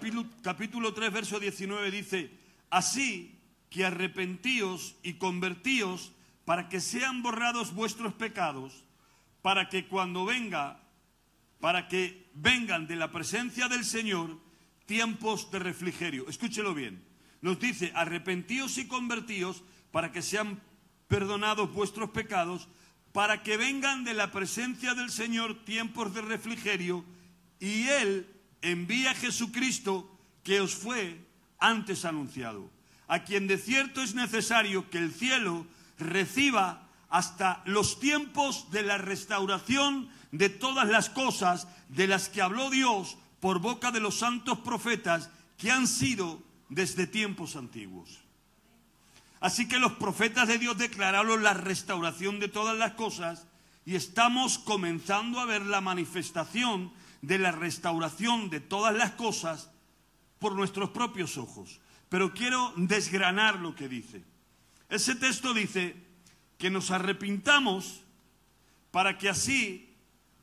capítulo, capítulo 3, verso 19 dice, así que arrepentíos y convertíos para que sean borrados vuestros pecados, para que cuando venga, para que vengan de la presencia del Señor tiempos de refrigerio. Escúchelo bien. Nos dice, arrepentíos y convertíos para que sean perdonados vuestros pecados, para que vengan de la presencia del Señor tiempos de refrigerio, y Él envía a Jesucristo que os fue antes anunciado, a quien de cierto es necesario que el cielo reciba hasta los tiempos de la restauración de todas las cosas de las que habló Dios por boca de los santos profetas que han sido desde tiempos antiguos. Así que los profetas de Dios declararon la restauración de todas las cosas y estamos comenzando a ver la manifestación de la restauración de todas las cosas por nuestros propios ojos. Pero quiero desgranar lo que dice. Ese texto dice que nos arrepintamos para que así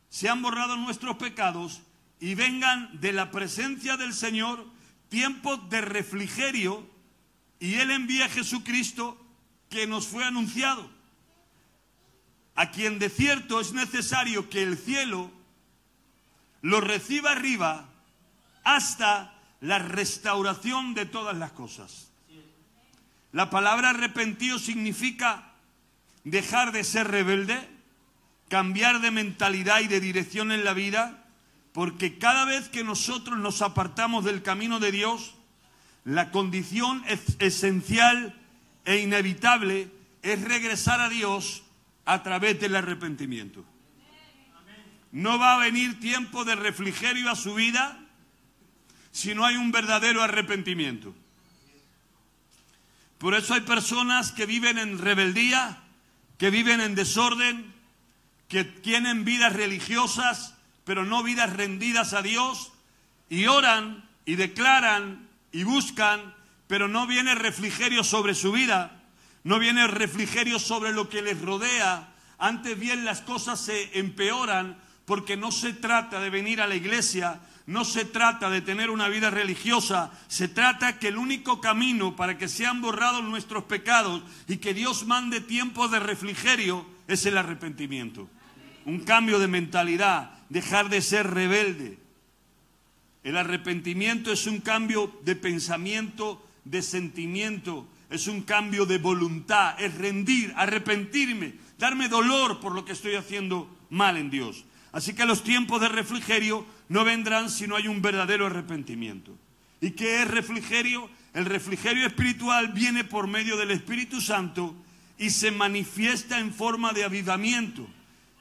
sean borrados nuestros pecados y vengan de la presencia del Señor tiempos de refrigerio y Él envía a Jesucristo que nos fue anunciado, a quien de cierto es necesario que el cielo lo reciba arriba hasta la restauración de todas las cosas. La palabra arrepentido significa dejar de ser rebelde, cambiar de mentalidad y de dirección en la vida, porque cada vez que nosotros nos apartamos del camino de Dios, la condición esencial e inevitable es regresar a Dios a través del arrepentimiento. No va a venir tiempo de refrigerio a su vida si no hay un verdadero arrepentimiento. Por eso hay personas que viven en rebeldía, que viven en desorden, que tienen vidas religiosas, pero no vidas rendidas a Dios, y oran y declaran y buscan, pero no viene refrigerio sobre su vida, no viene refrigerio sobre lo que les rodea, antes bien las cosas se empeoran porque no se trata de venir a la iglesia, no se trata de tener una vida religiosa, se trata que el único camino para que sean borrados nuestros pecados y que Dios mande tiempo de refrigerio es el arrepentimiento. Un cambio de mentalidad, dejar de ser rebelde. El arrepentimiento es un cambio de pensamiento, de sentimiento, es un cambio de voluntad, es rendir, arrepentirme, darme dolor por lo que estoy haciendo mal en Dios. Así que los tiempos de refrigerio no vendrán si no hay un verdadero arrepentimiento. ¿Y qué es refrigerio? El refrigerio espiritual viene por medio del Espíritu Santo y se manifiesta en forma de avivamiento.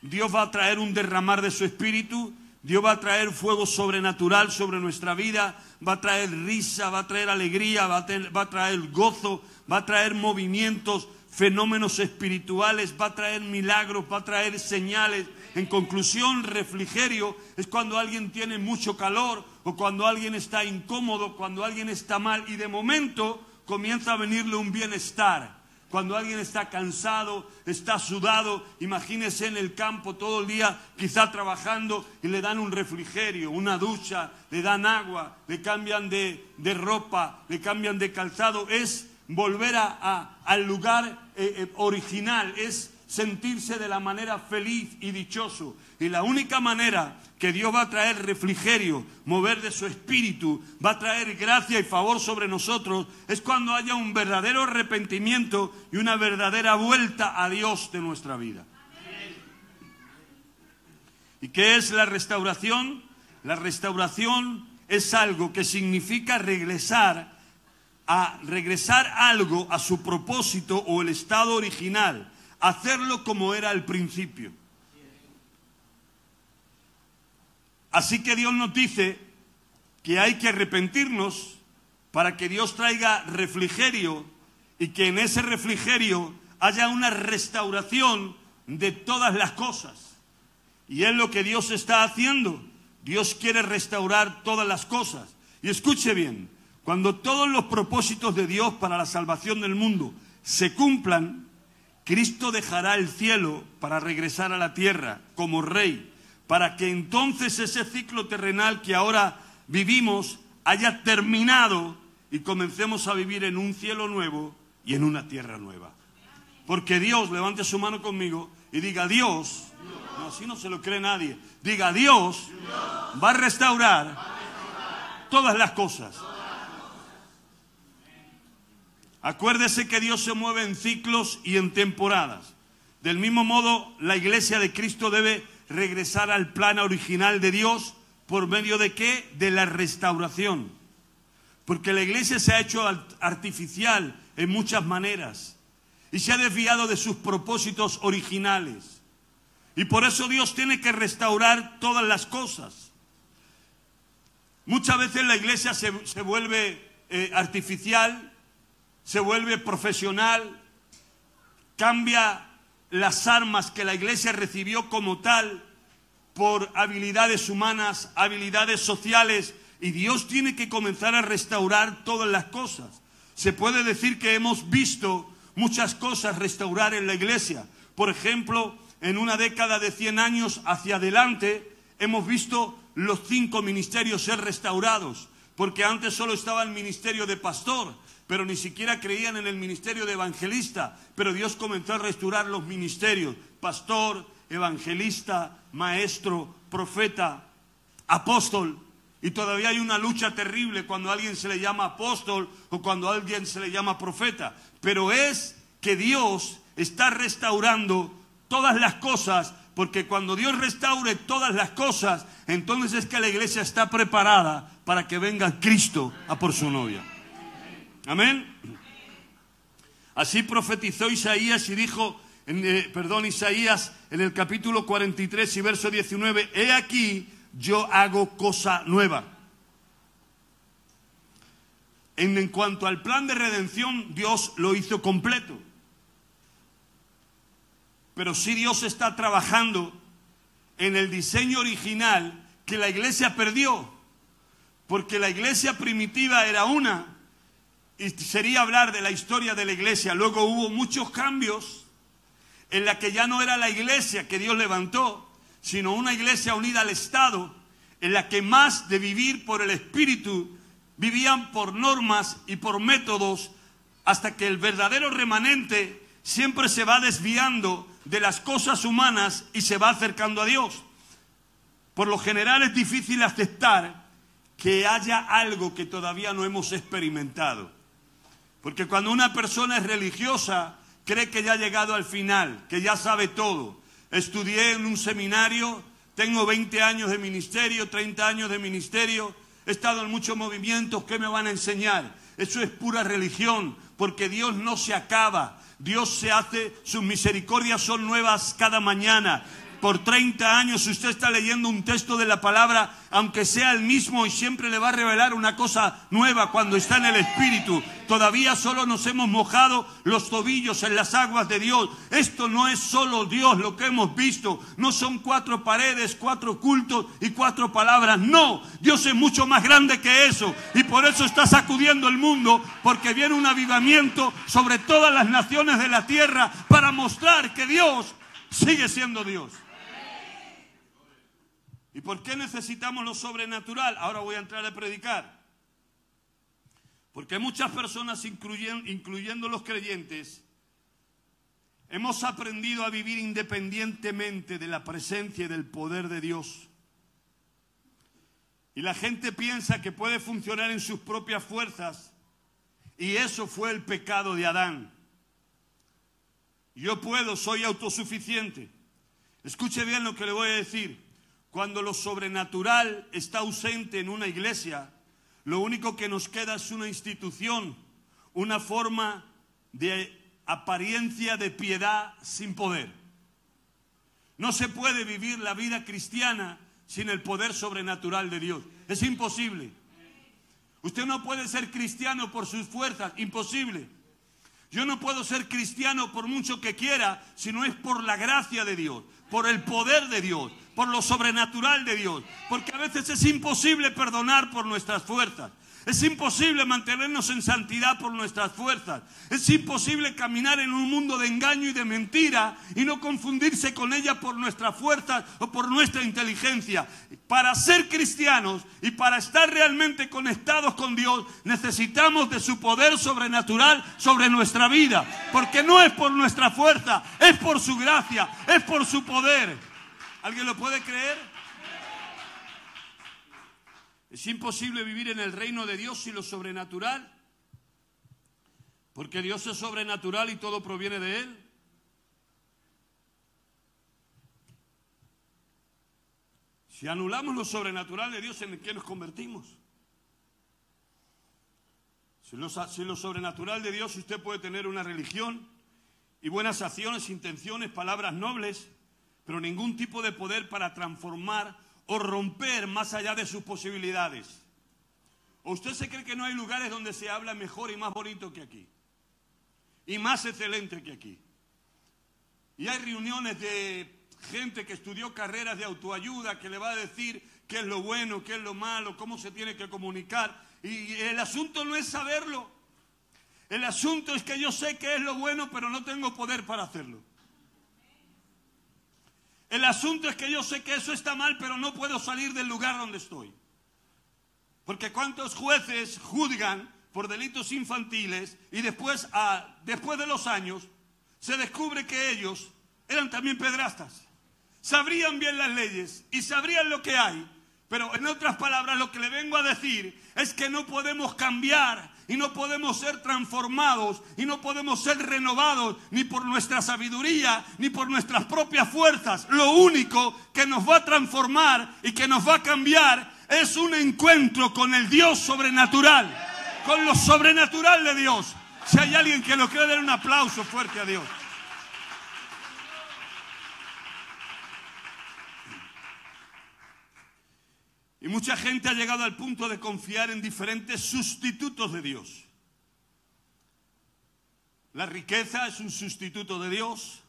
Dios va a traer un derramar de su espíritu, Dios va a traer fuego sobrenatural sobre nuestra vida, va a traer risa, va a traer alegría, va a, traer gozo, va a traer movimientos, fenómenos espirituales, va a traer milagros, va a traer señales. En conclusión, refrigerio es cuando alguien tiene mucho calor o cuando alguien está incómodo, cuando alguien está mal y de momento comienza a venirle un bienestar. Cuando alguien está cansado, está sudado, imagínese en el campo todo el día, quizá trabajando, y le dan un refrigerio, una ducha, le dan agua, le cambian de, ropa, le cambian de calzado. Es volver a, al lugar eh, eh, original, es sentirse de la manera feliz y dichoso. Y la única manera que Dios va a traer refrigerio, mover de su espíritu, va a traer gracia y favor sobre nosotros, es cuando haya un verdadero arrepentimiento y una verdadera vuelta a Dios de nuestra vida. ¿Y qué es la restauración? La restauración es algo que significa regresar a regresar algo a su propósito o el estado original, hacerlo como era al principio. Así que Dios nos dice que hay que arrepentirnos para que Dios traiga refrigerio y que en ese refrigerio haya una restauración de todas las cosas. Y es lo que Dios está haciendo. Dios quiere restaurar todas las cosas. Y escuche bien, cuando todos los propósitos de Dios para la salvación del mundo se cumplan, Cristo dejará el cielo para regresar a la tierra como rey para que entonces ese ciclo terrenal que ahora vivimos haya terminado y comencemos a vivir en un cielo nuevo y en una tierra nueva. Porque Dios, levante su mano conmigo y diga, Dios, no, así no se lo cree nadie, diga, Dios va a restaurar todas las cosas. Acuérdese que Dios se mueve en ciclos y en temporadas. Del mismo modo, la iglesia de Cristo debe regresar al plan original de Dios por medio de qué? De la restauración. Porque la iglesia se ha hecho artificial en muchas maneras y se ha desviado de sus propósitos originales. Y por eso Dios tiene que restaurar todas las cosas. Muchas veces la iglesia se, vuelve eh, artificial, se vuelve profesional, cambia las armas que la iglesia recibió como tal por habilidades humanas, habilidades sociales, y Dios tiene que comenzar a restaurar todas las cosas. Se puede decir que hemos visto muchas cosas restaurar en la iglesia. Por ejemplo, en una década de 100 años hacia adelante, hemos visto los cinco ministerios ser restaurados, porque antes solo estaba el ministerio de pastor, pero ni siquiera creían en el ministerio de evangelista, pero Dios comenzó a restaurar los ministerios, pastor, evangelista, maestro, profeta, apóstol. Y todavía hay una lucha terrible cuando a alguien se le llama apóstol o cuando a alguien se le llama profeta. Pero es que Dios está restaurando todas las cosas, porque cuando Dios restaure todas las cosas, entonces es que la iglesia está preparada para que venga Cristo a por su novia. Amén. Así profetizó Isaías y dijo, eh, perdón, Isaías en el capítulo 43 y verso 19, he aquí yo hago cosa nueva. En, en cuanto al plan de redención, Dios lo hizo completo. Pero si Dios está trabajando en el diseño original que la iglesia perdió. Porque la iglesia primitiva era una. Y sería hablar de la historia de la iglesia. Luego hubo muchos cambios en la que ya no era la iglesia que Dios levantó, sino una iglesia unida al Estado, en la que más de vivir por el Espíritu, vivían por normas y por métodos, hasta que el verdadero remanente siempre se va desviando de las cosas humanas y se va acercando a Dios. Por lo general es difícil aceptar que haya algo que todavía no hemos experimentado. Porque cuando una persona es religiosa, cree que ya ha llegado al final, que ya sabe todo. Estudié en un seminario, tengo 20 años de ministerio, 30 años de ministerio, he estado en muchos movimientos, ¿qué me van a enseñar? Eso es pura religión, porque Dios no se acaba. Dios se hace, sus misericordias son nuevas cada mañana por 30 años, usted está leyendo un texto de la palabra, aunque sea el mismo y siempre le va a revelar una cosa nueva cuando está en el Espíritu, todavía solo nos hemos mojado los tobillos en las aguas de Dios. Esto no es solo Dios lo que hemos visto, no son cuatro paredes, cuatro cultos y cuatro palabras, no, Dios es mucho más grande que eso y por eso está sacudiendo el mundo, porque viene un avivamiento sobre todas las naciones de la tierra para mostrar que Dios sigue siendo Dios. ¿Y por qué necesitamos lo sobrenatural? Ahora voy a entrar a predicar. Porque muchas personas, incluyendo, los creyentes, hemos aprendido a vivir independientemente de la presencia y del poder de Dios. Y la gente piensa que puede funcionar en sus propias fuerzas. Y eso fue el pecado de Adán. Yo puedo, soy autosuficiente. Escuche bien lo que le voy a decir. Cuando lo sobrenatural está ausente en una iglesia, lo único que nos queda es una institución, una forma de apariencia de piedad sin poder. No se puede vivir la vida cristiana sin el poder sobrenatural de Dios. Es imposible. Usted no puede ser cristiano por sus fuerzas, imposible. Yo no puedo ser cristiano por mucho que quiera, si no es por la gracia de Dios, por el poder de Dios, por lo sobrenatural de Dios. Porque a veces es imposible perdonar por nuestras fuerzas. Es imposible mantenernos en santidad por nuestras fuerzas. Es imposible caminar en un mundo de engaño y de mentira y no confundirse con ella por nuestras fuerzas o por nuestra inteligencia. Para ser cristianos y para estar realmente conectados con Dios necesitamos de su poder sobrenatural sobre nuestra vida. Porque no es por nuestra fuerza, es por su gracia, es por su poder. ¿Alguien lo puede creer? Es imposible vivir en el reino de Dios sin lo sobrenatural, porque Dios es sobrenatural y todo proviene de Él. Si anulamos lo sobrenatural de Dios, ¿en qué nos convertimos? Si lo, lo, sobrenatural de Dios, usted puede tener una religión y buenas acciones, intenciones, palabras nobles, pero ningún tipo de poder para transformar o romper más allá de sus posibilidades. ¿O usted se cree que no hay lugares donde se habla mejor y más bonito que aquí? Y más excelente que aquí. Y hay reuniones de gente que estudió carreras de autoayuda que le va a decir qué es lo bueno, qué es lo malo, cómo se tiene que comunicar. Y el asunto no es saberlo. El asunto es que yo sé qué es lo bueno, pero no tengo poder para hacerlo. El asunto es que yo sé que eso está mal, pero no puedo salir del lugar donde estoy. Porque cuántos jueces juzgan por delitos infantiles y después, después de los años, se descubre que ellos eran también pedrastas. Sabrían bien las leyes y sabrían lo que hay, pero en otras palabras lo que le vengo a decir es que no podemos cambiar y no podemos ser transformados y no podemos ser renovados ni por nuestra sabiduría ni por nuestras propias fuerzas. Lo único que nos va a transformar y que nos va a cambiar es un encuentro con el Dios sobrenatural, con lo sobrenatural de Dios. Si hay alguien que lo cree, den un aplauso fuerte a Dios. Y mucha gente ha llegado al punto de confiar en diferentes sustitutos de Dios. La riqueza es un sustituto de Dios,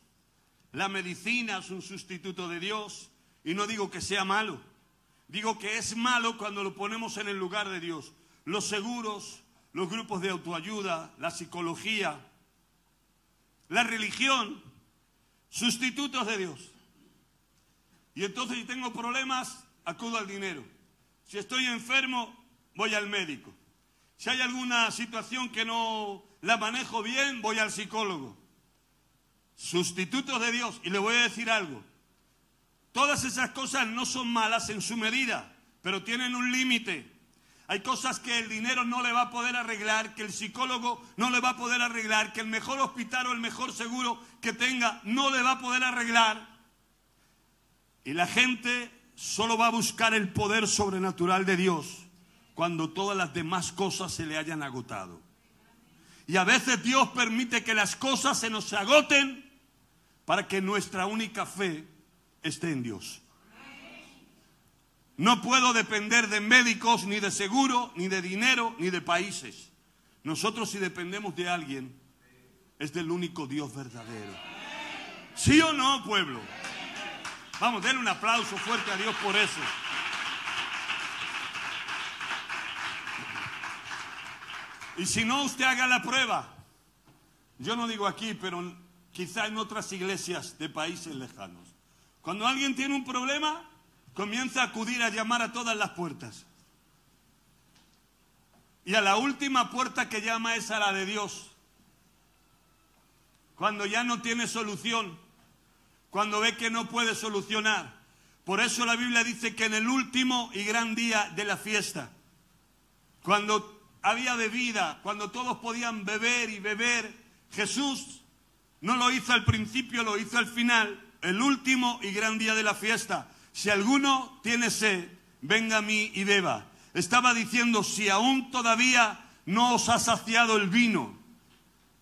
la medicina es un sustituto de Dios, y no digo que sea malo, digo que es malo cuando lo ponemos en el lugar de Dios. Los seguros, los grupos de autoayuda, la psicología, la religión, sustitutos de Dios. Y entonces si tengo problemas, acudo al dinero. Si estoy enfermo, voy al médico. Si hay alguna situación que no la manejo bien, voy al psicólogo. Sustitutos de Dios. Y le voy a decir algo. Todas esas cosas no son malas en su medida, pero tienen un límite. Hay cosas que el dinero no le va a poder arreglar, que el psicólogo no le va a poder arreglar, que el mejor hospital o el mejor seguro que tenga no le va a poder arreglar. Y la gente solo va a buscar el poder sobrenatural de Dios cuando todas las demás cosas se le hayan agotado. Y a veces Dios permite que las cosas se nos agoten para que nuestra única fe esté en Dios. No puedo depender de médicos, ni de seguro, ni de dinero, ni de países. Nosotros si dependemos de alguien, es del único Dios verdadero. ¿Sí o no, pueblo? Vamos, denle un aplauso fuerte a Dios por eso. Y si no, usted haga la prueba. Yo no digo aquí, pero quizá en otras iglesias de países lejanos. Cuando alguien tiene un problema, comienza a acudir a llamar a todas las puertas. Y a la última puerta que llama es a la de Dios. Cuando ya no tiene solución, cuando ve que no puede solucionar. Por eso la Biblia dice que en el último y gran día de la fiesta, cuando había bebida, cuando todos podían beber y beber, Jesús no lo hizo al principio, lo hizo al final, el último y gran día de la fiesta. Si alguno tiene sed, venga a mí y beba. Estaba diciendo, si aún todavía no os ha saciado el vino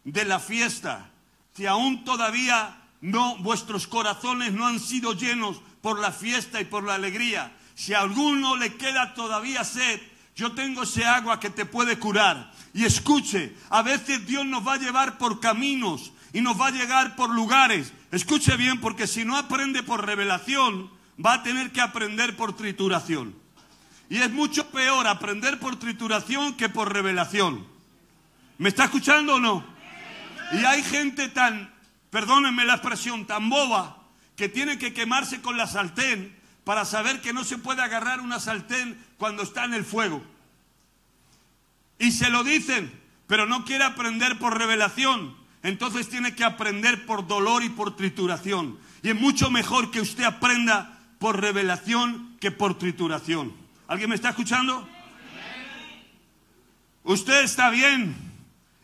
de la fiesta, si aún todavía no, vuestros corazones no han sido llenos por la fiesta y por la alegría. Si a alguno le queda todavía sed, yo tengo ese agua que te puede curar. Y escuche, a veces Dios nos va a llevar por caminos y nos va a llegar por lugares. Escuche bien, porque si no aprende por revelación, va a tener que aprender por trituración. Y es mucho peor aprender por trituración que por revelación. ¿Me está escuchando o no? Y hay gente tan, perdónenme la expresión, tan boba, que tiene que quemarse con la sartén para saber que no se puede agarrar una sartén cuando está en el fuego. Y se lo dicen, pero no quiere aprender por revelación. Entonces tiene que aprender por dolor y por trituración. Y es mucho mejor que usted aprenda por revelación que por trituración. ¿Alguien me está escuchando? Usted está bien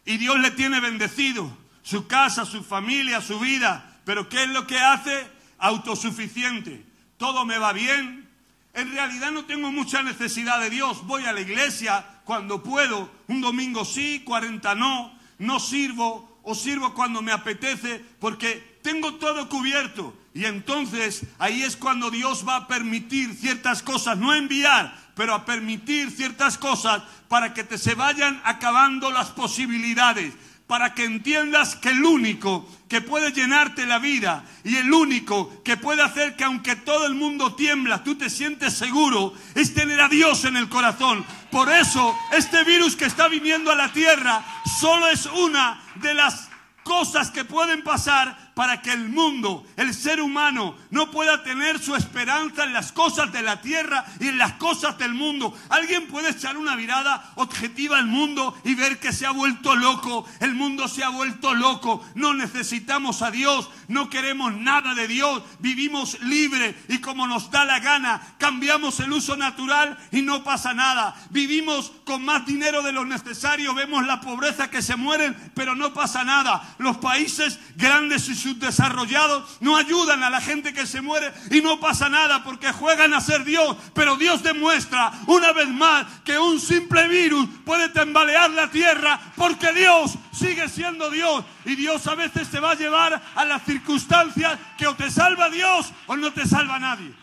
y Dios le tiene bendecido su casa, su familia, su vida. Pero ¿qué es lo que hace? Autosuficiente. Todo me va bien. En realidad no tengo mucha necesidad de Dios. Voy a la iglesia cuando puedo. Un domingo sí, 40 no. No sirvo o sirvo cuando me apetece porque tengo todo cubierto. Y entonces ahí es cuando Dios va a permitir ciertas cosas, no enviar, pero a permitir ciertas cosas para que te se vayan acabando las posibilidades para que entiendas que el único que puede llenarte la vida y el único que puede hacer que aunque todo el mundo tiembla, tú te sientes seguro, es tener a Dios en el corazón. Por eso, este virus que está viniendo a la tierra solo es una de las cosas que pueden pasar para que el mundo, el ser humano, no pueda tener su esperanza en las cosas de la tierra y en las cosas del mundo. Alguien puede echar una mirada objetiva al mundo y ver que se ha vuelto loco. El mundo se ha vuelto loco. No necesitamos a Dios, no queremos nada de Dios. Vivimos libre y como nos da la gana, cambiamos el uso natural y no pasa nada. Vivimos con más dinero de lo necesario, vemos la pobreza que se mueren, pero no pasa nada. Los países grandes y subdesarrollados no ayudan a la gente que se muere y no pasa nada porque juegan a ser Dios. Pero Dios demuestra una vez más que un simple virus puede tambalear la tierra porque Dios sigue siendo Dios. Y Dios a veces te va a llevar a las circunstancias que o te salva Dios o no te salva nadie.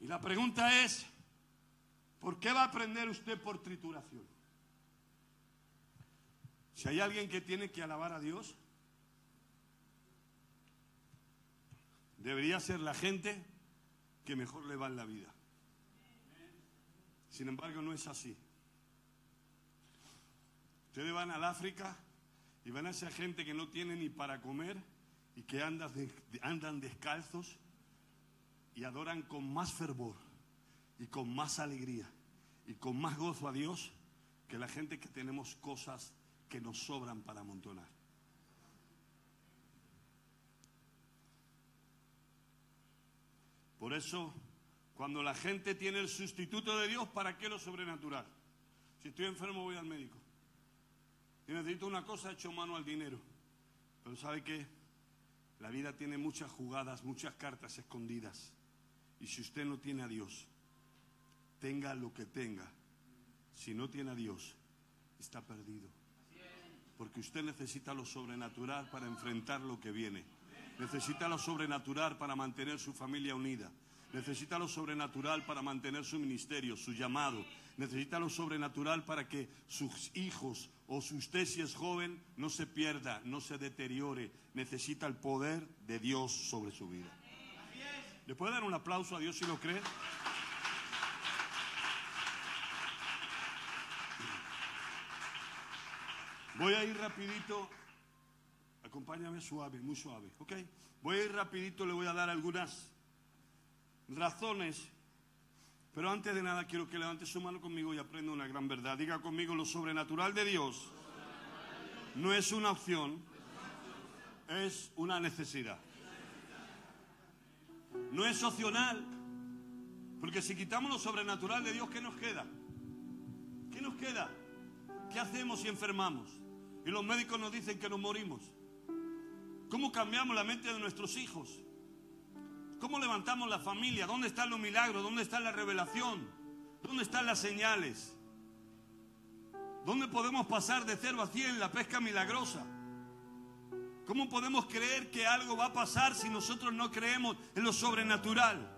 Y la pregunta es, ¿por qué va a aprender usted por trituración? Si hay alguien que tiene que alabar a Dios, debería ser la gente que mejor le va en la vida. Sin embargo, no es así. Ustedes van al África y van a esa gente que no tiene ni para comer y que andan, andan descalzos y adoran con más fervor y con más alegría y con más gozo a Dios que la gente que tenemos cosas que nos sobran para amontonar. Por eso, cuando la gente tiene el sustituto de Dios, ¿para qué lo sobrenatural? Si estoy enfermo voy al médico. Si necesito una cosa, echo mano al dinero. Pero ¿sabe qué? La vida tiene muchas jugadas, muchas cartas escondidas. Y si usted no tiene a Dios, tenga lo que tenga, si no tiene a Dios, está perdido. Porque usted necesita lo sobrenatural para enfrentar lo que viene. Necesita lo sobrenatural para mantener su familia unida. Necesita lo sobrenatural para mantener su ministerio, su llamado. Necesita lo sobrenatural para que sus hijos o usted si es joven no se pierda, no se deteriore. Necesita el poder de Dios sobre su vida. ¿Le puede dar un aplauso a Dios si lo cree? Voy a ir rapidito. Acompáñame suave, muy suave, ¿ok? Voy a ir rapidito, le voy a dar algunas razones. Pero antes de nada quiero que levante su mano conmigo y aprenda una gran verdad. Diga conmigo, lo sobrenatural de Dios no es una opción, es una necesidad. No es opcional. Porque si quitamos lo sobrenatural de Dios, ¿qué nos queda? ¿Qué nos queda? ¿Qué hacemos si enfermamos? Y los médicos nos dicen que nos morimos. ¿Cómo cambiamos la mente de nuestros hijos? ¿Cómo levantamos la familia? ¿Dónde están los milagros? ¿Dónde está la revelación? ¿Dónde están las señales? ¿Dónde podemos pasar de cero a cien la pesca milagrosa? ¿Cómo podemos creer que algo va a pasar si nosotros no creemos en lo sobrenatural?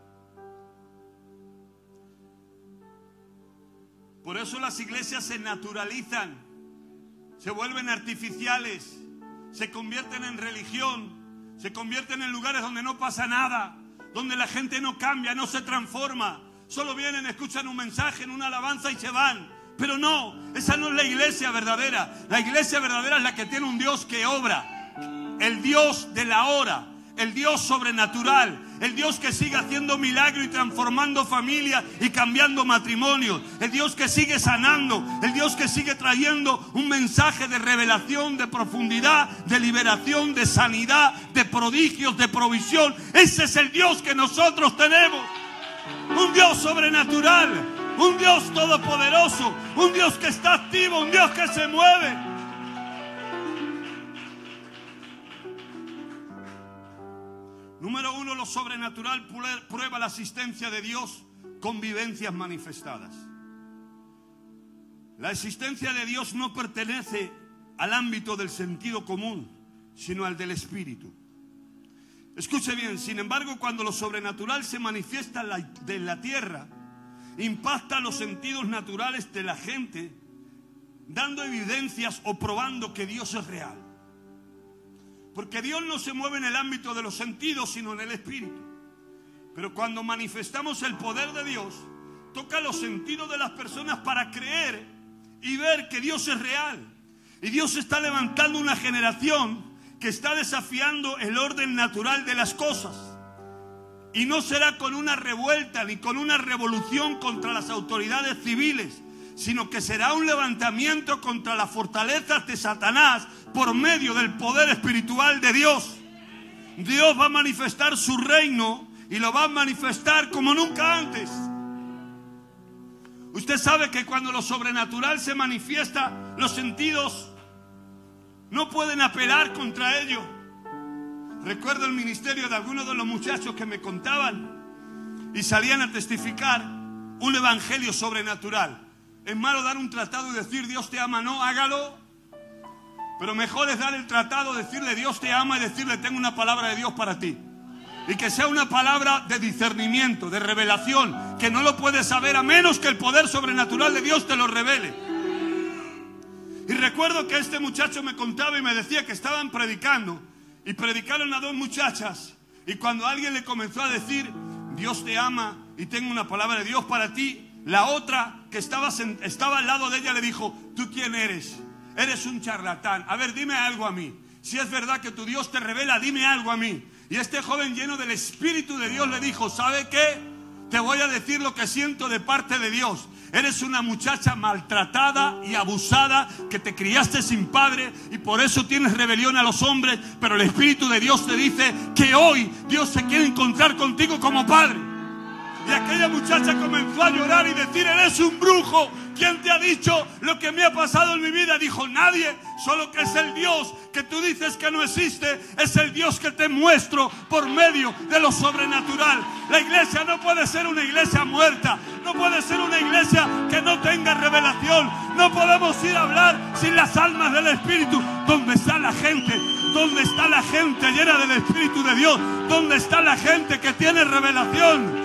Por eso las iglesias se naturalizan se vuelven artificiales, se convierten en religión, se convierten en lugares donde no pasa nada, donde la gente no cambia, no se transforma. Solo vienen, escuchan un mensaje en una alabanza y se van. Pero no, esa no es la iglesia verdadera. La iglesia verdadera es la que tiene un Dios que obra. El Dios de la hora el Dios sobrenatural, el Dios que sigue haciendo milagros y transformando familias y cambiando matrimonios, el Dios que sigue sanando, el Dios que sigue trayendo un mensaje de revelación, de profundidad, de liberación, de sanidad, de prodigios, de provisión. Ese es el Dios que nosotros tenemos. Un Dios sobrenatural, un Dios todopoderoso, un Dios que está activo, un Dios que se mueve. Número uno, lo sobrenatural prueba la asistencia de Dios con vivencias manifestadas. La existencia de Dios no pertenece al ámbito del sentido común, sino al del espíritu. Escuche bien, sin embargo, cuando lo sobrenatural se manifiesta la, la tierra, impacta los sentidos naturales de la gente, dando evidencias o probando que Dios es real. Porque Dios no se mueve en el ámbito de los sentidos, sino en el espíritu. Pero cuando manifestamos el poder de Dios, toca los sentidos de las personas para creer y ver que Dios es real. Y Dios está levantando una generación que está desafiando el orden natural de las cosas. Y no será con una revuelta ni con una revolución contra las autoridades civiles, sino que será un levantamiento contra las fortalezas de Satanás por medio del poder espiritual de Dios. Dios va a manifestar su reino y lo va a manifestar como nunca antes. Usted sabe que cuando lo sobrenatural se manifiesta, los sentidos no pueden apelar contra ello. Recuerdo el ministerio de algunos de los muchachos que me contaban y salían a testificar un evangelio sobrenatural. Es malo dar un tratado y decir Dios te ama, no, hágalo. Pero mejor es dar el tratado, decirle Dios te ama y decirle tengo una palabra de Dios para ti. Y que sea una palabra de discernimiento, de revelación, que no lo puedes saber a menos que el poder sobrenatural de Dios te lo revele. Y recuerdo que este muchacho me contaba y me decía que estaban predicando y predicaron a dos muchachas. Y cuando alguien le comenzó a decir, Dios te ama y tengo una palabra de Dios para ti, la otra que estaba, al lado de ella le dijo, ¿tú quién eres? Eres un charlatán. A ver, dime algo a mí. Si es verdad que tu Dios te revela, dime algo a mí. Y este joven lleno del Espíritu de Dios le dijo, ¿sabe qué? Te voy a decir lo que siento de parte de Dios. Eres una muchacha maltratada y abusada que te criaste sin padre y por eso tienes rebelión a los hombres, pero el Espíritu de Dios te dice que hoy Dios se quiere encontrar contigo como padre. Y aquella muchacha comenzó a llorar y decir, eres un brujo. ¿Quién te ha dicho lo que me ha pasado en mi vida? Dijo, nadie, solo que es el Dios que tú dices que no existe, es el Dios que te muestro por medio de lo sobrenatural. La iglesia no puede ser una iglesia muerta, no puede ser una iglesia que no tenga revelación. No podemos ir a hablar sin las almas del Espíritu. ¿Dónde está la gente? ¿Dónde está la gente llena del Espíritu de Dios? ¿Dónde está la gente que tiene revelación?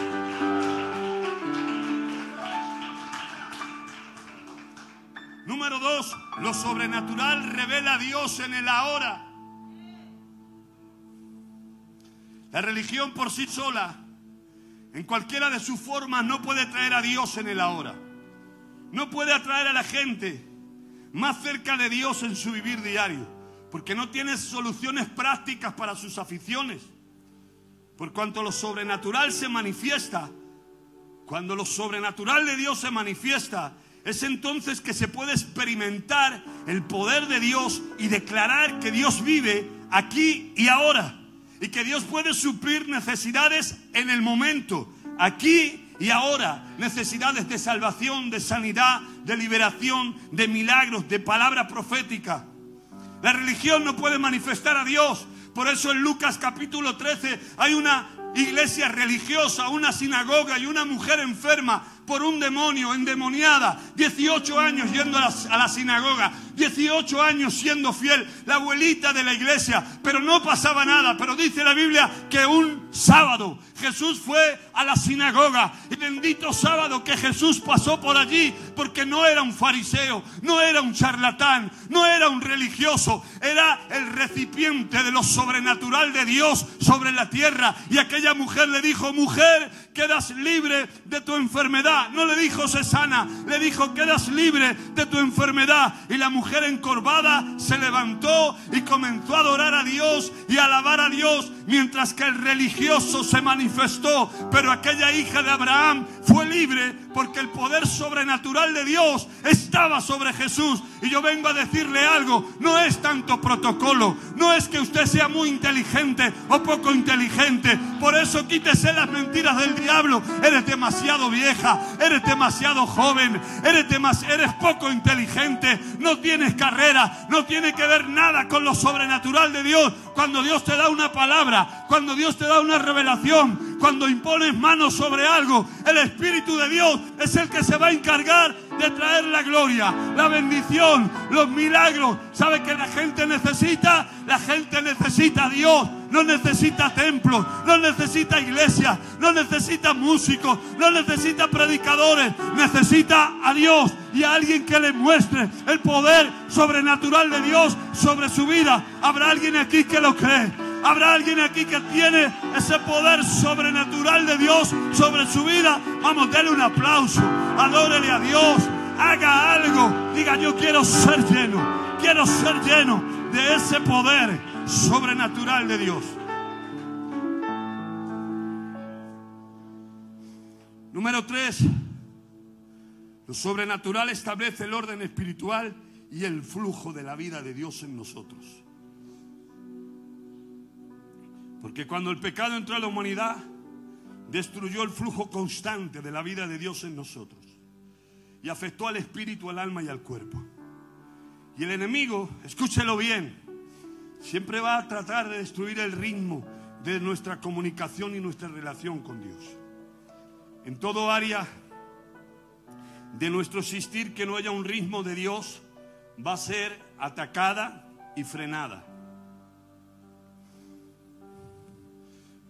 Número dos, lo sobrenatural revela a Dios en el ahora. La religión por sí sola, en cualquiera de sus formas, no puede traer a Dios en el ahora. No puede atraer a la gente más cerca de Dios en su vivir diario, porque no tiene soluciones prácticas para sus aficiones. Por cuanto lo sobrenatural se manifiesta, cuando lo sobrenatural de Dios se manifiesta, es entonces que se puede experimentar el poder de Dios y declarar que Dios vive aquí y ahora. Y que Dios puede suplir necesidades en el momento, aquí y ahora. Necesidades de salvación, de sanidad, de liberación, de milagros, de palabra profética. La religión no puede manifestar a Dios. Por eso en Lucas capítulo 13 hay una iglesia religiosa, una sinagoga y una mujer enferma por un demonio, endemoniada, 18 años yendo a la, sinagoga, 18 años siendo fiel, la abuelita de la iglesia, pero no pasaba nada. Pero dice la Biblia que un sábado Jesús fue a la sinagoga y bendito sábado que Jesús pasó por allí porque no era un fariseo, no era un charlatán, no era un religioso, era el recipiente de lo sobrenatural de Dios sobre la tierra. Y aquella mujer le dijo, mujer, quedas libre de tu enfermedad. No le dijo se sana, le dijo, quedas libre de tu enfermedad. Y la mujer encorvada se levantó y comenzó a adorar a Dios y a alabar a Dios mientras que el religioso se manifestó. Pero aquella hija de Abraham fue libre porque el poder sobrenatural de Dios estaba sobre Jesús. Y yo vengo a decirle algo, no es tanto protocolo, no es que usted sea muy inteligente o poco inteligente. Por eso quítese las mentiras del diablo. Eres demasiado vieja, eres demasiado joven, eres, demas eres poco inteligente, no tienes carrera, no tiene que ver nada con lo sobrenatural de Dios. Cuando Dios te da una palabra, cuando Dios te da una revelación, cuando impones manos sobre algo, el Espíritu de Dios es el que se va a encargar de traer la gloria, la bendición, los milagros. ¿Sabe que la gente necesita? La gente necesita a Dios, no necesita templos, no necesita iglesias, no necesita músicos, no necesita predicadores, necesita a Dios y a alguien que le muestre el poder sobrenatural de Dios sobre su vida. Habrá alguien aquí que lo cree. Habrá alguien aquí que tiene ese poder sobrenatural de Dios sobre su vida. Vamos, denle un aplauso. Adórele a Dios. Haga algo. Diga, yo quiero ser lleno. Quiero ser lleno de ese poder sobrenatural de Dios. Número tres. Lo sobrenatural establece el orden espiritual y el flujo de la vida de Dios en nosotros. Porque cuando el pecado entró a la humanidad, destruyó el flujo constante de la vida de Dios en nosotros. Y afectó al espíritu, al alma y al cuerpo. Y el enemigo, escúchelo bien, siempre va a tratar de destruir el ritmo de nuestra comunicación y nuestra relación con Dios. En todo área de nuestro existir que no haya un ritmo de Dios va a ser atacada y frenada.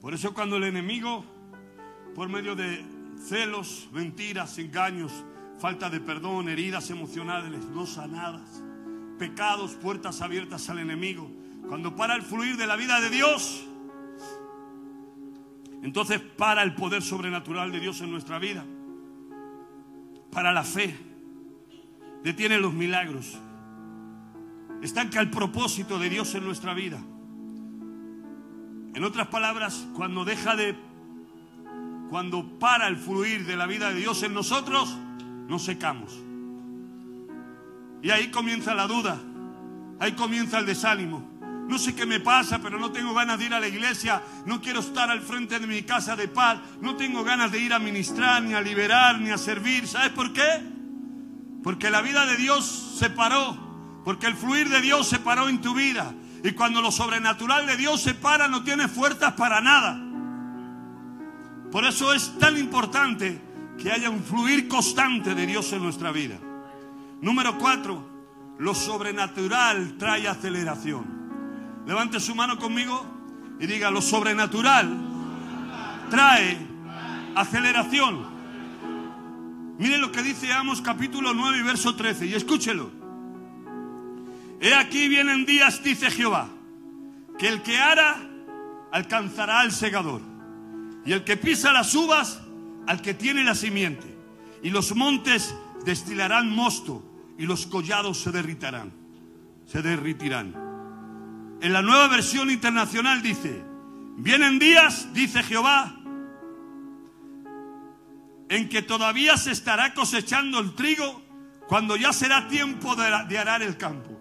Por eso cuando el enemigo, por medio de celos, mentiras, engaños, falta de perdón, heridas emocionales no sanadas, pecados, puertas abiertas al enemigo, cuando para el fluir de la vida de Dios, entonces para el poder sobrenatural de Dios en nuestra vida, para la fe, detiene los milagros, estanca el propósito de Dios en nuestra vida. En otras palabras, cuando deja de, cuando para el fluir de la vida de Dios en nosotros, nos secamos. Y ahí comienza la duda, ahí comienza el desánimo. No sé qué me pasa, pero no tengo ganas de ir a la iglesia, no quiero estar al frente de mi casa de paz, no tengo ganas de ir a ministrar, ni a liberar, ni a servir. ¿Sabes por qué? Porque la vida de Dios se paró, porque el fluir de Dios se paró en tu vida. Y cuando lo sobrenatural de Dios se para, no tiene fuerzas para nada. Por eso es tan importante que haya un fluir constante de Dios en nuestra vida. Número cuatro, lo sobrenatural trae aceleración. Levante su mano conmigo y diga, lo sobrenatural trae aceleración. Miren lo que dice Amos capítulo 9 y verso 13 y escúchelo. He aquí vienen días, dice Jehová, que el que ara alcanzará al segador, y el que pisa las uvas al que tiene la simiente, y los montes destilarán mosto, y los collados se derritarán, se derritirán. En la nueva versión internacional dice, vienen días, dice Jehová, en que todavía se estará cosechando el trigo cuando ya será tiempo de, arar el campo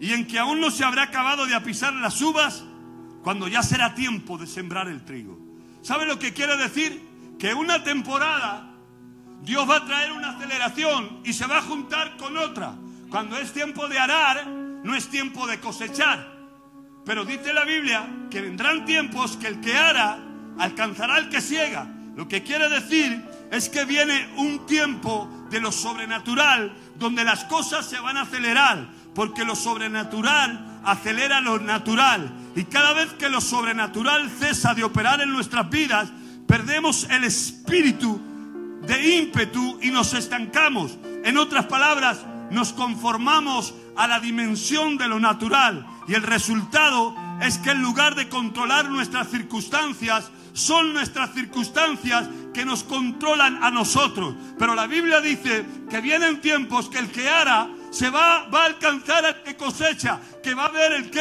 y en que aún no se habrá acabado de apisar las uvas cuando ya será tiempo de sembrar el trigo. ¿Sabe lo que quiere decir? Que una temporada Dios va a traer una aceleración y se va a juntar con otra. Cuando es tiempo de arar, no es tiempo de cosechar. Pero dice la Biblia que vendrán tiempos que el que ara alcanzará al que ciega. Lo que quiere decir es que viene un tiempo de lo sobrenatural donde las cosas se van a acelerar, porque lo sobrenatural acelera lo natural. Y cada vez que lo sobrenatural cesa de operar en nuestras vidas, perdemos el espíritu de ímpetu y nos estancamos. En otras palabras, nos conformamos a la dimensión de lo natural y el resultado es que en lugar de controlar nuestras circunstancias, son nuestras circunstancias que nos controlan a nosotros. Pero la Biblia dice que vienen tiempos que el que hará se va, va a alcanzar que cosecha, que va a haber el que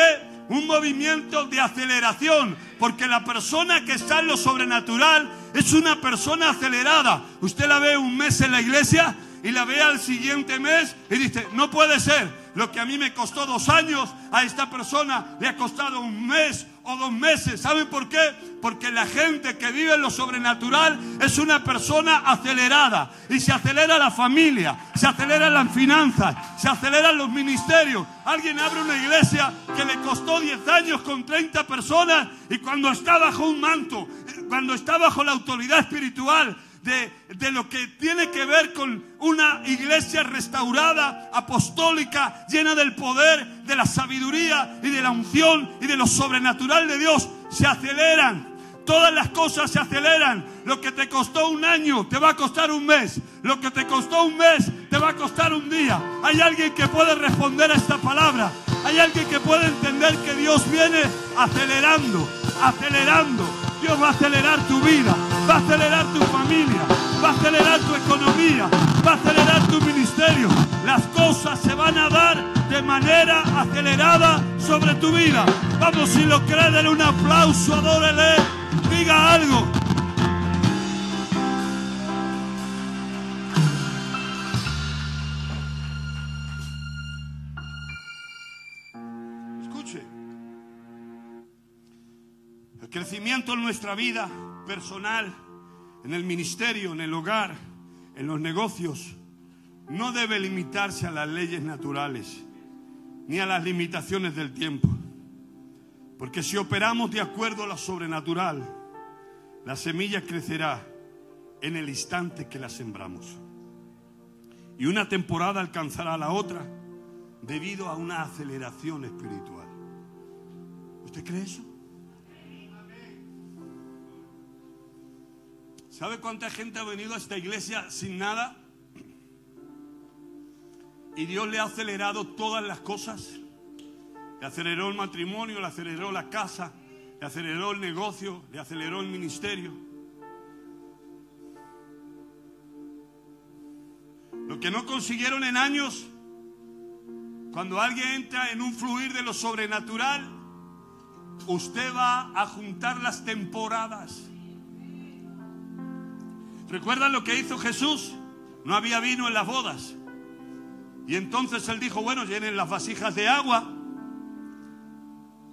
un movimiento de aceleración, porque la persona que está en lo sobrenatural es una persona acelerada. Usted la ve un mes en la iglesia y la ve al siguiente mes y dice, no puede ser. Lo que a mí me costó dos años, a esta persona le ha costado un mes o dos meses. ¿Saben por qué? Porque la gente que vive en lo sobrenatural es una persona acelerada. Y se acelera la familia, se aceleran las finanzas, se aceleran los ministerios. Alguien abre una iglesia que le costó 10 años con 30 personas y cuando está bajo un manto, cuando está bajo la autoridad espiritual, de, lo que tiene que ver con una iglesia restaurada, apostólica, llena del poder, de la sabiduría y de la unción y de lo sobrenatural de Dios, se aceleran. Todas las cosas se aceleran. Lo que te costó un año te va a costar un mes. Lo que te costó un mes te va a costar un día. Hay alguien que puede responder a esta palabra. Hay alguien que puede entender que Dios viene acelerando, acelerando. Dios va a acelerar tu vida va a acelerar tu familia, va a acelerar tu economía, va a acelerar tu ministerio. Las cosas se van a dar de manera acelerada sobre tu vida. Vamos, si lo cree, denle un aplauso, adórele, diga algo. Escuche, el crecimiento en nuestra vida personal, en el ministerio, en el hogar, en los negocios, no debe limitarse a las leyes naturales ni a las limitaciones del tiempo. Porque si operamos de acuerdo a lo sobrenatural, la semilla crecerá en el instante que la sembramos. Y una temporada alcanzará a la otra debido a una aceleración espiritual. ¿Usted cree eso? ¿Sabe cuánta gente ha venido a esta iglesia sin nada? Y Dios le ha acelerado todas las cosas. Le aceleró el matrimonio, le aceleró la casa, le aceleró el negocio, le aceleró el ministerio. Lo que no consiguieron en años, cuando alguien entra en un fluir de lo sobrenatural, usted va a juntar las temporadas. ¿Recuerdan lo que hizo Jesús? No había vino en las bodas. Y entonces él dijo, bueno, llenen las vasijas de agua.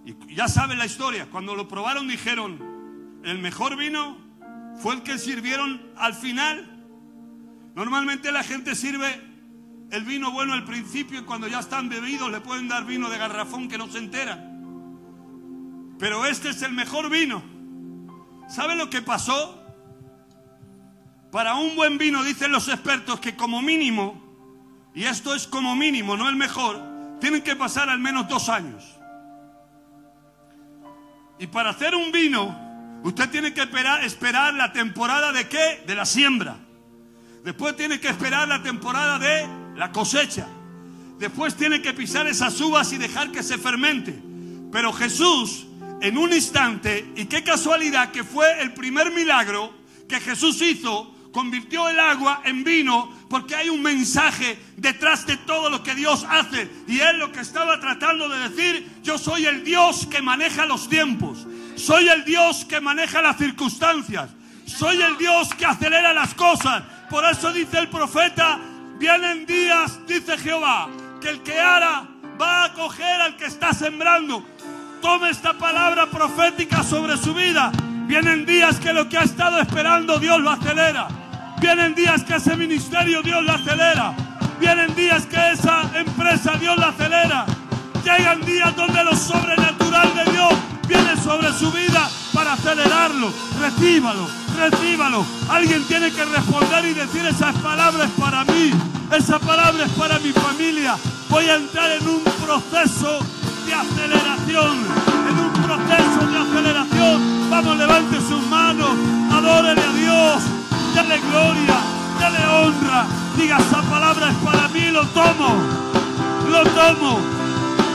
Y ya saben la historia. Cuando lo probaron dijeron, el mejor vino fue el que sirvieron al final. Normalmente la gente sirve el vino bueno al principio y cuando ya están bebidos le pueden dar vino de garrafón que no se entera. Pero este es el mejor vino. ¿Saben lo que pasó? Para un buen vino dicen los expertos que como mínimo, y esto es como mínimo, no el mejor, tienen que pasar al menos dos años. Y para hacer un vino, usted tiene que esperar, esperar la temporada de qué? De la siembra. Después tiene que esperar la temporada de la cosecha. Después tiene que pisar esas uvas y dejar que se fermente. Pero Jesús, en un instante, y qué casualidad que fue el primer milagro que Jesús hizo, convirtió el agua en vino porque hay un mensaje detrás de todo lo que Dios hace. Y él lo que estaba tratando de decir, yo soy el Dios que maneja los tiempos. Soy el Dios que maneja las circunstancias. Soy el Dios que acelera las cosas. Por eso dice el profeta, vienen días, dice Jehová, que el que hará va a coger al que está sembrando. Tome esta palabra profética sobre su vida. Vienen días que lo que ha estado esperando Dios lo acelera. Vienen días que ese ministerio Dios lo acelera. Vienen días que esa empresa Dios la acelera. Llegan días donde lo sobrenatural de Dios viene sobre su vida para acelerarlo. Recíbalo, recíbalo. Alguien tiene que responder y decir esas palabras para mí, esa palabra es para mi familia. Voy a entrar en un proceso de aceleración, en un proceso de aceleración. Vamos, levante sus manos, adórele a Dios, dale gloria, dale honra. Diga, esa palabra es para mí, lo tomo, lo tomo.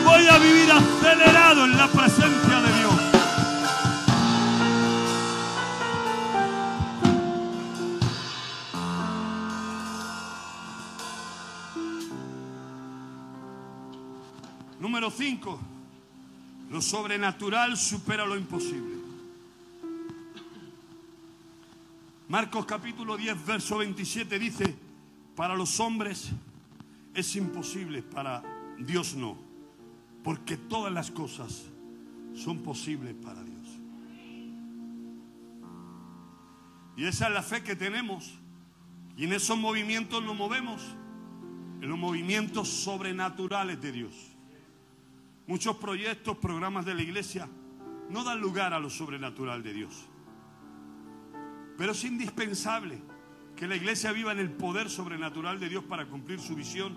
Voy a vivir acelerado en la presencia de Dios. Número 5. Lo sobrenatural supera lo imposible. Marcos capítulo 10, verso 27 dice, para los hombres es imposible, para Dios no, porque todas las cosas son posibles para Dios. Y esa es la fe que tenemos. Y en esos movimientos nos movemos, en los movimientos sobrenaturales de Dios. Muchos proyectos, programas de la iglesia no dan lugar a lo sobrenatural de Dios. Pero es indispensable que la iglesia viva en el poder sobrenatural de Dios para cumplir su visión.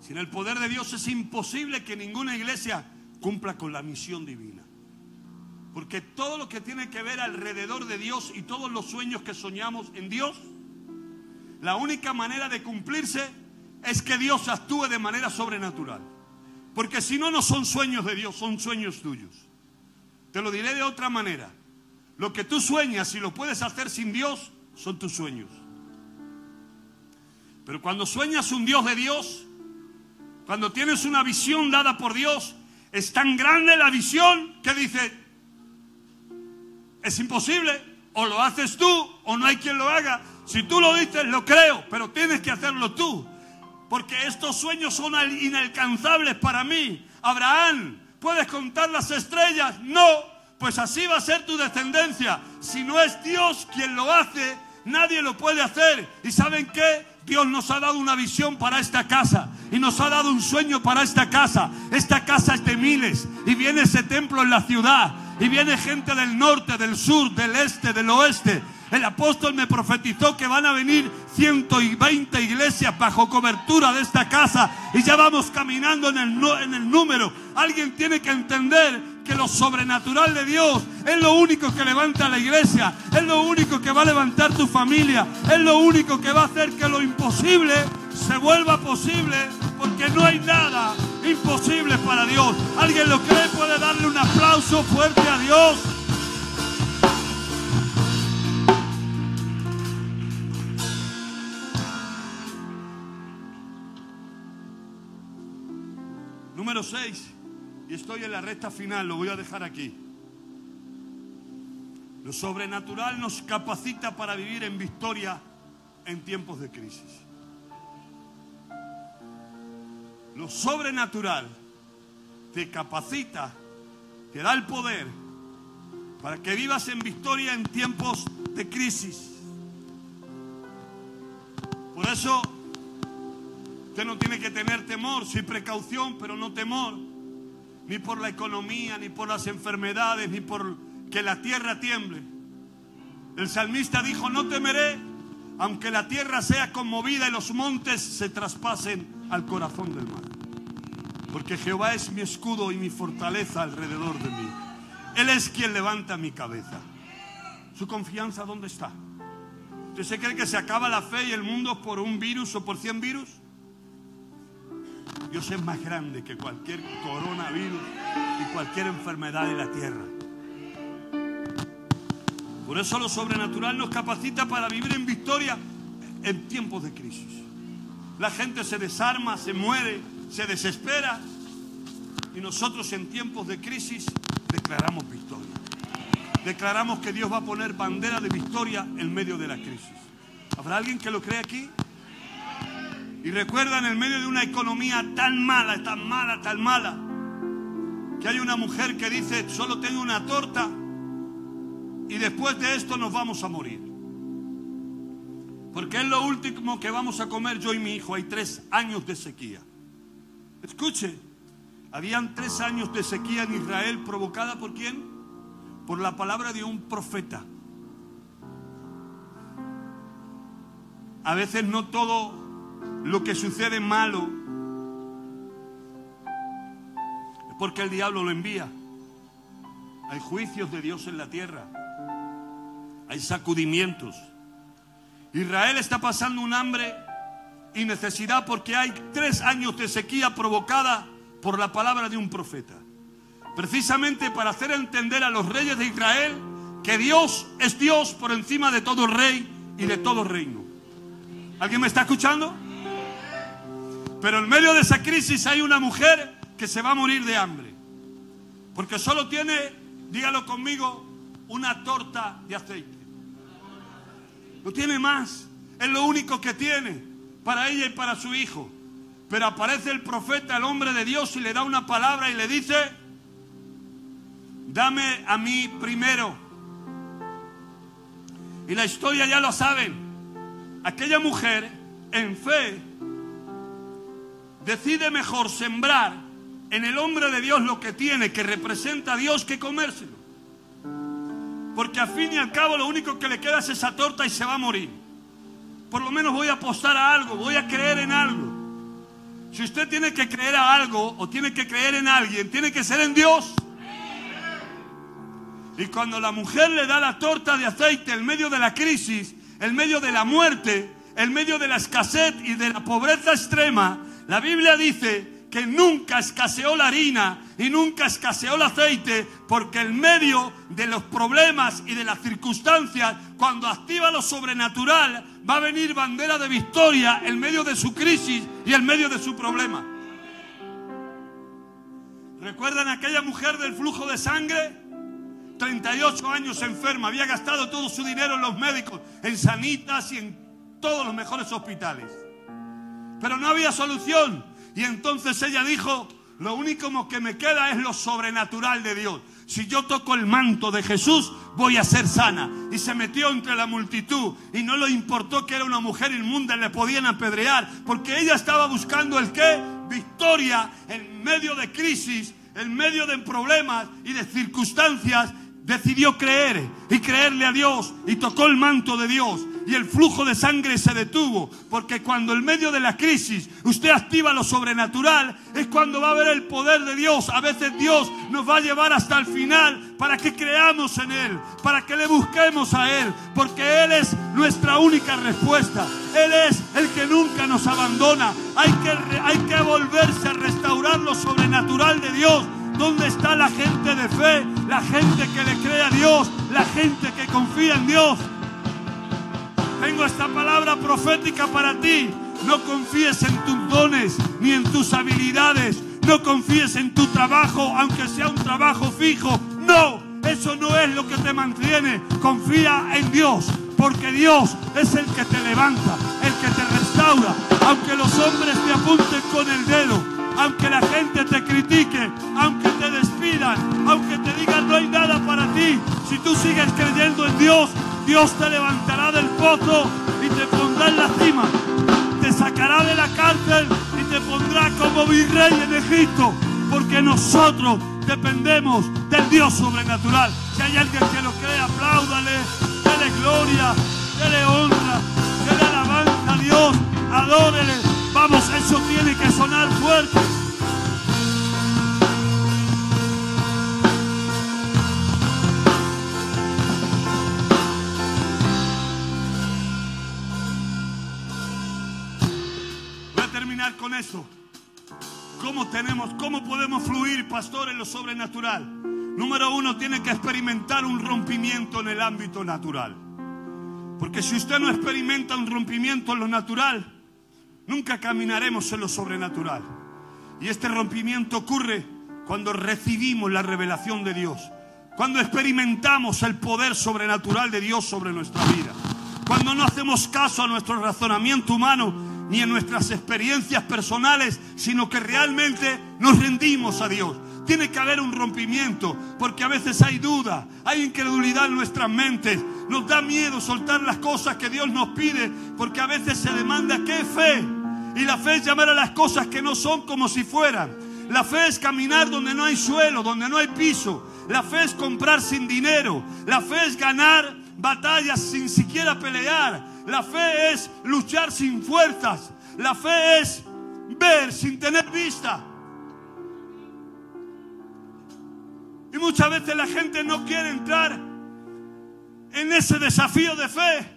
Sin el poder de Dios es imposible que ninguna iglesia cumpla con la misión divina. Porque todo lo que tiene que ver alrededor de Dios y todos los sueños que soñamos en Dios, la única manera de cumplirse es que Dios actúe de manera sobrenatural. Porque si no, no son sueños de Dios, son sueños tuyos. Te lo diré de otra manera. Lo que tú sueñas y lo puedes hacer sin Dios, son tus sueños. Pero cuando sueñas un Dios de Dios, cuando tienes una visión dada por Dios, es tan grande la visión que dice, es imposible, o lo haces tú o no hay quien lo haga. Si tú lo dices, lo creo, pero tienes que hacerlo tú porque estos sueños son inalcanzables para mí. Abraham, ¿puedes contar las estrellas? No, pues así va a ser tu descendencia. Si no es Dios quien lo hace, nadie lo puede hacer. ¿Y saben qué? Dios nos ha dado una visión para esta casa y nos ha dado un sueño para esta casa. Esta casa es de miles y viene ese templo en la ciudad y viene gente del norte, del sur, del este, del oeste el apóstol me profetizó que van a venir 120 iglesias bajo cobertura de esta casa y ya vamos caminando en el, en el número. Alguien tiene que entender que lo sobrenatural de Dios es lo único que levanta la iglesia, es lo único que va a levantar tu familia, es lo único que va a hacer que lo imposible se vuelva posible, porque no hay nada imposible para Dios. ¿Alguien lo cree? Puede darle un aplauso fuerte a Dios. Número 6, y estoy en la recta final, lo voy a dejar aquí. Lo sobrenatural nos capacita para vivir en victoria en tiempos de crisis. Lo sobrenatural te capacita, te da el poder para que vivas en victoria en tiempos de crisis. Por eso Usted no tiene que tener temor, sí precaución, pero no temor. Ni por la economía, ni por las enfermedades, ni por que la tierra tiemble. El salmista dijo, no temeré, aunque la tierra sea conmovida y los montes se traspasen al corazón del mar. Porque Jehová es mi escudo y mi fortaleza alrededor de mí. Él es quien levanta mi cabeza. ¿Su confianza dónde está? ¿Usted se cree que se acaba la fe y el mundo por un virus o por cien virus? Dios es más grande que cualquier coronavirus y cualquier enfermedad de la tierra. Por eso lo sobrenatural nos capacita para vivir en victoria en tiempos de crisis. La gente se desarma, se muere, se desespera. Y nosotros en tiempos de crisis declaramos victoria. Declaramos que Dios va a poner bandera de victoria en medio de la crisis. ¿Habrá alguien que lo cree aquí? Y recuerda, en el medio de una economía tan mala, tan mala, tan mala, que hay una mujer que dice, solo tengo una torta y después de esto nos vamos a morir. Porque es lo último que vamos a comer yo y mi hijo. Hay tres años de sequía. Escuche, habían tres años de sequía en Israel provocada por quién? Por la palabra de un profeta. A veces no todo lo que sucede malo es porque el diablo lo envía. Hay juicios de Dios en la tierra. Hay sacudimientos. Israel está pasando un hambre y necesidad porque hay tres años de sequía provocada por la palabra de un profeta. Precisamente para hacer entender a los reyes de Israel que Dios es Dios por encima de todo rey y de todo reino. ¿Alguien me está escuchando? Pero en medio de esa crisis hay una mujer que se va a morir de hambre. Porque solo tiene, dígalo conmigo, una torta de aceite. No tiene más. Es lo único que tiene para ella y para su hijo. Pero aparece el profeta, el hombre de Dios, y le da una palabra y le dice, dame a mí primero. Y la historia ya lo saben. Aquella mujer, en fe, decide mejor sembrar en el hombre de Dios lo que tiene, que representa a Dios, que comérselo. Porque al fin y al cabo lo único que le queda es esa torta y se va a morir. Por lo menos voy a apostar a algo, voy a creer en algo. Si usted tiene que creer a algo o tiene que creer en alguien, tiene que ser en Dios. Y cuando la mujer le da la torta de aceite en medio de la crisis, en medio de la muerte, en medio de la escasez y de la pobreza extrema, la Biblia dice que nunca escaseó la harina y nunca escaseó el aceite, porque en medio de los problemas y de las circunstancias, cuando activa lo sobrenatural, va a venir bandera de victoria en medio de su crisis y en medio de su problema. ¿Recuerdan aquella mujer del flujo de sangre? 38 años enferma, había gastado todo su dinero en los médicos, en sanitas y en todos los mejores hospitales. Pero no había solución. Y entonces ella dijo, lo único que me queda es lo sobrenatural de Dios. Si yo toco el manto de Jesús, voy a ser sana. Y se metió entre la multitud y no le importó que era una mujer inmunda, le podían apedrear, porque ella estaba buscando el qué? Victoria en medio de crisis, en medio de problemas y de circunstancias. Decidió creer y creerle a Dios y tocó el manto de Dios y el flujo de sangre se detuvo. Porque cuando en medio de la crisis usted activa lo sobrenatural, es cuando va a ver el poder de Dios. A veces Dios nos va a llevar hasta el final para que creamos en Él, para que le busquemos a Él, porque Él es nuestra única respuesta. Él es el que nunca nos abandona. Hay que, hay que volverse a restaurar lo sobrenatural de Dios. ¿Dónde está la gente de fe? La gente que le cree a Dios, la gente que confía en Dios. Tengo esta palabra profética para ti. No confíes en tus dones ni en tus habilidades. No confíes en tu trabajo, aunque sea un trabajo fijo. No, eso no es lo que te mantiene. Confía en Dios, porque Dios es el que te levanta, el que te restaura. Aunque los hombres te apunten con el dedo, aunque la gente te critique, aunque te despidan, aunque te digan no hay nada para ti, si tú sigues creyendo en Dios, Dios te levantará del pozo y te pondrá en la cima. Te sacará de la cárcel y te pondrá como virrey en Egipto. Porque nosotros dependemos del Dios sobrenatural. Si hay alguien que lo cree, apláudale, dele gloria, dele honra, dele alabanza a Dios, adórele. Vamos, eso tiene que sonar fuerte. Eso. ¿Cómo tenemos, cómo podemos fluir, pastor, en lo sobrenatural? Número uno, tiene que experimentar un rompimiento en el ámbito natural. Porque si usted no experimenta un rompimiento en lo natural, nunca caminaremos en lo sobrenatural. Y este rompimiento ocurre cuando recibimos la revelación de Dios, cuando experimentamos el poder sobrenatural de Dios sobre nuestra vida, cuando no hacemos caso a nuestro razonamiento humano ni en nuestras experiencias personales, sino que realmente nos rendimos a Dios. Tiene que haber un rompimiento, porque a veces hay duda, hay incredulidad en nuestras mentes. Nos da miedo soltar las cosas que Dios nos pide, porque a veces se demanda qué fe. Y la fe es llamar a las cosas que no son como si fueran. La fe es caminar donde no hay suelo, donde no hay piso. La fe es comprar sin dinero. La fe es ganar batallas sin siquiera pelear. La fe es luchar sin fuerzas. La fe es ver sin tener vista. Y muchas veces la gente no quiere entrar en ese desafío de fe,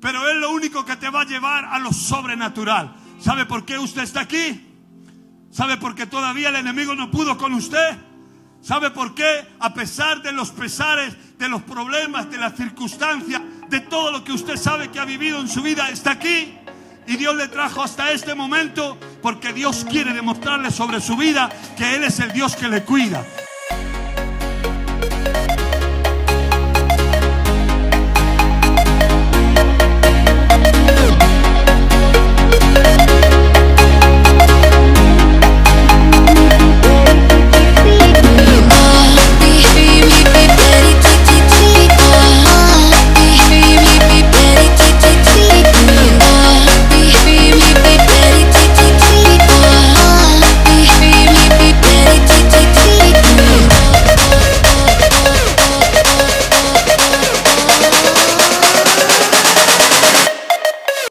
pero es lo único que te va a llevar a lo sobrenatural. ¿Sabe por qué usted está aquí? ¿Sabe por qué todavía el enemigo no pudo con usted? ¿Sabe por qué? A pesar de los pesares, de los problemas, de las circunstancias, de todo lo que usted sabe que ha vivido en su vida, está aquí. Y Dios le trajo hasta este momento porque Dios quiere demostrarle sobre su vida que Él es el Dios que le cuida,